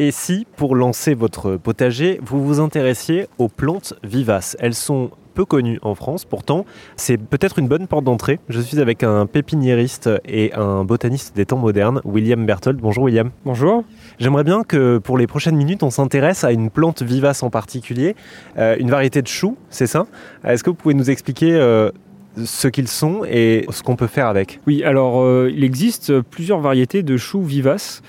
Et si, pour lancer votre potager, vous vous intéressiez aux plantes vivaces? Elles sont peu connues en France, pourtant c'est peut-être une bonne porte d'entrée. Je suis avec un pépiniériste et un botaniste des temps modernes, William Berthold. Bonjour William. Bonjour. J'aimerais bien que pour les prochaines minutes, on s'intéresse à une plante vivace en particulier, euh, une variété de choux, c'est ça? Est-ce que vous pouvez nous expliquer euh, ce qu'ils sont et ce qu'on peut faire avec? Oui, alors euh, il existe plusieurs variétés de choux vivaces.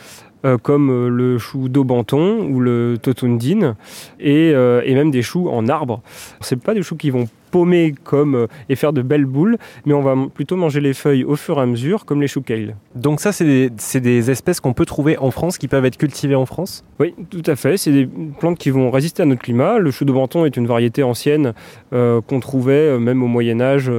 Euh, comme euh, le chou d'Aubenton ou le totundine, et, euh, et, même des choux en arbre. Ce pas des choux qui vont paumer comme et faire de belles boules, mais on va plutôt manger les feuilles au fur et à mesure, comme les choux kale. Donc ça, c'est des, des, espèces qu'on peut trouver en France, qui peuvent être cultivées en France? Oui, tout à fait. C'est des plantes qui vont résister à notre climat. Le chou d'Aubenton est une variété ancienne euh, qu'on trouvait même au Moyen Âge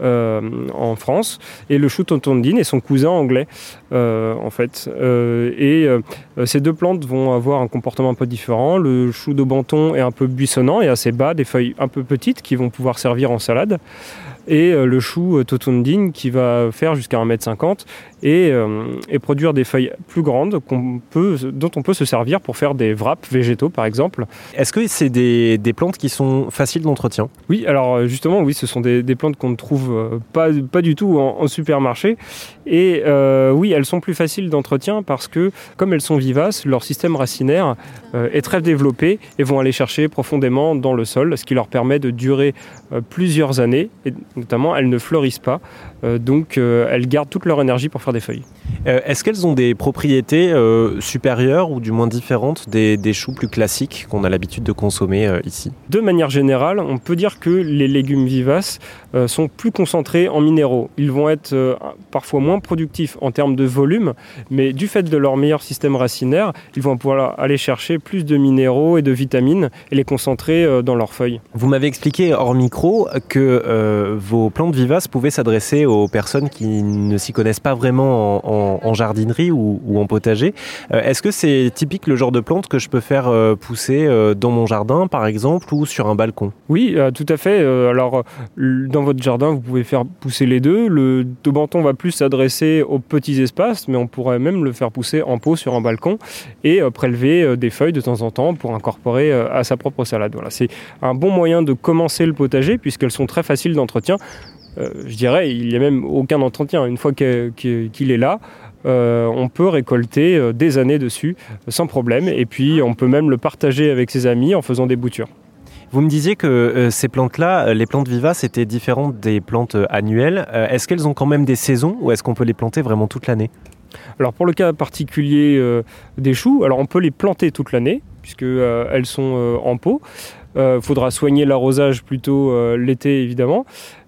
euh, en France, et le chou tontondine est son cousin anglais, euh, en fait. Euh, et ces deux plantes vont avoir un comportement un peu différent. Le chou de banton est un peu buissonnant et assez bas, des feuilles un peu petites qui vont pouvoir servir en salade. Et euh, le chou euh, totundine qui va faire jusqu'à 1m50 et, euh, et, produire des feuilles plus grandes peut, dont on peut se servir pour faire des wraps végétaux par exemple. Est-ce que c'est des, des, plantes qui sont faciles d'entretien? Oui, alors justement oui, ce sont des, des plantes qu'on ne trouve pas, pas du tout en, en supermarché. Et euh, oui, elles sont plus faciles d'entretien parce que comme elles sont vivaces, leur système racinaire euh, est très développé et vont aller chercher profondément dans le sol, ce qui leur permet de durer euh, plusieurs années. Et notamment elles ne fleurissent pas, euh, donc euh, elles gardent toute leur énergie pour faire des feuilles. Euh, Est-ce qu'elles ont des propriétés euh, supérieures ou du moins différentes des, des choux plus classiques qu'on a l'habitude de consommer euh, ici? De manière générale, on peut dire que les légumes vivaces sont plus concentrés en minéraux. Ils vont être parfois moins productifs en termes de volume, mais du fait de leur meilleur système racinaire, ils vont pouvoir aller chercher plus de minéraux et de vitamines et les concentrer dans leurs feuilles. Vous m'avez expliqué hors micro que vos plantes vivaces pouvaient s'adresser aux personnes qui ne s'y connaissent pas vraiment en, jardinerie ou, en potager. Euh, Est-ce que c'est typique le genre de plante que je peux faire euh, pousser euh, dans mon jardin, par exemple, ou sur un balcon? Oui, tout à fait. Alors, dans votre jardin, vous pouvez faire pousser les deux. Le daubenton va plus s'adresser aux petits espaces, mais on pourrait même le faire pousser en pot sur un balcon et prélever des feuilles de temps en temps pour incorporer à sa propre salade. Voilà, c'est un bon moyen de commencer le potager puisqu'elles sont très faciles d'entretien. Euh, je dirais, il n'y a même aucun entretien. Une fois qu'il qu qu est là, euh, on peut récolter euh, des années dessus euh, sans problème. Et puis, on peut même le partager avec ses amis en faisant des boutures. Vous me disiez que ces plantes-là, les plantes vivaces, étaient différentes des plantes annuelles. Est-ce qu'elles ont quand même des saisons ou est-ce qu'on peut les planter vraiment toute l'année? Alors pour le cas particulier des choux, alors on peut les planter toute l'année puisque euh, elles sont en pot. Il faudra soigner l'arrosage plutôt l'été évidemment.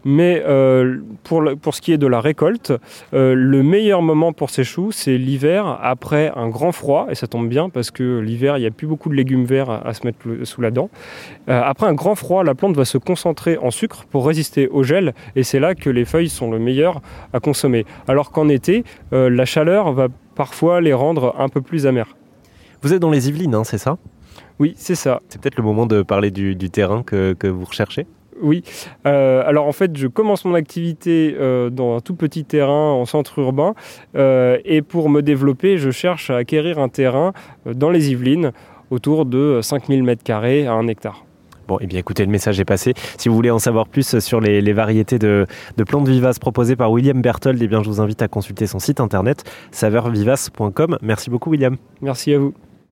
Mais euh, pour, le, pour ce qui est de la récolte, euh, le meilleur moment pour ces choux, c'est l'hiver après un grand froid. Et ça tombe bien parce que l'hiver, il n'y a plus beaucoup de légumes verts à, à se mettre le, sous la dent. Euh, après un grand froid, la plante va se concentrer en sucre pour résister au gel. Et c'est là que les feuilles sont le meilleur à consommer. Alors qu'en été, la chaleur va parfois les rendre un peu plus amères. Vous êtes dans les Yvelines, hein, c'est ça? Oui, c'est ça. C'est peut-être le moment de parler du, du terrain que, que, vous recherchez? Oui. Euh, alors en fait, je commence mon activité euh, dans un tout petit terrain en centre urbain euh, et pour me développer, je cherche à acquérir un terrain dans les Yvelines autour de 5000 m2 à 1 hectare. Bon, eh bien écoutez, le message est passé. Si vous voulez en savoir plus sur les, les variétés de, de, plantes vivaces proposées par William Berthold, eh bien je vous invite à consulter son site internet saveurvivace.com. Merci beaucoup William. Merci à vous.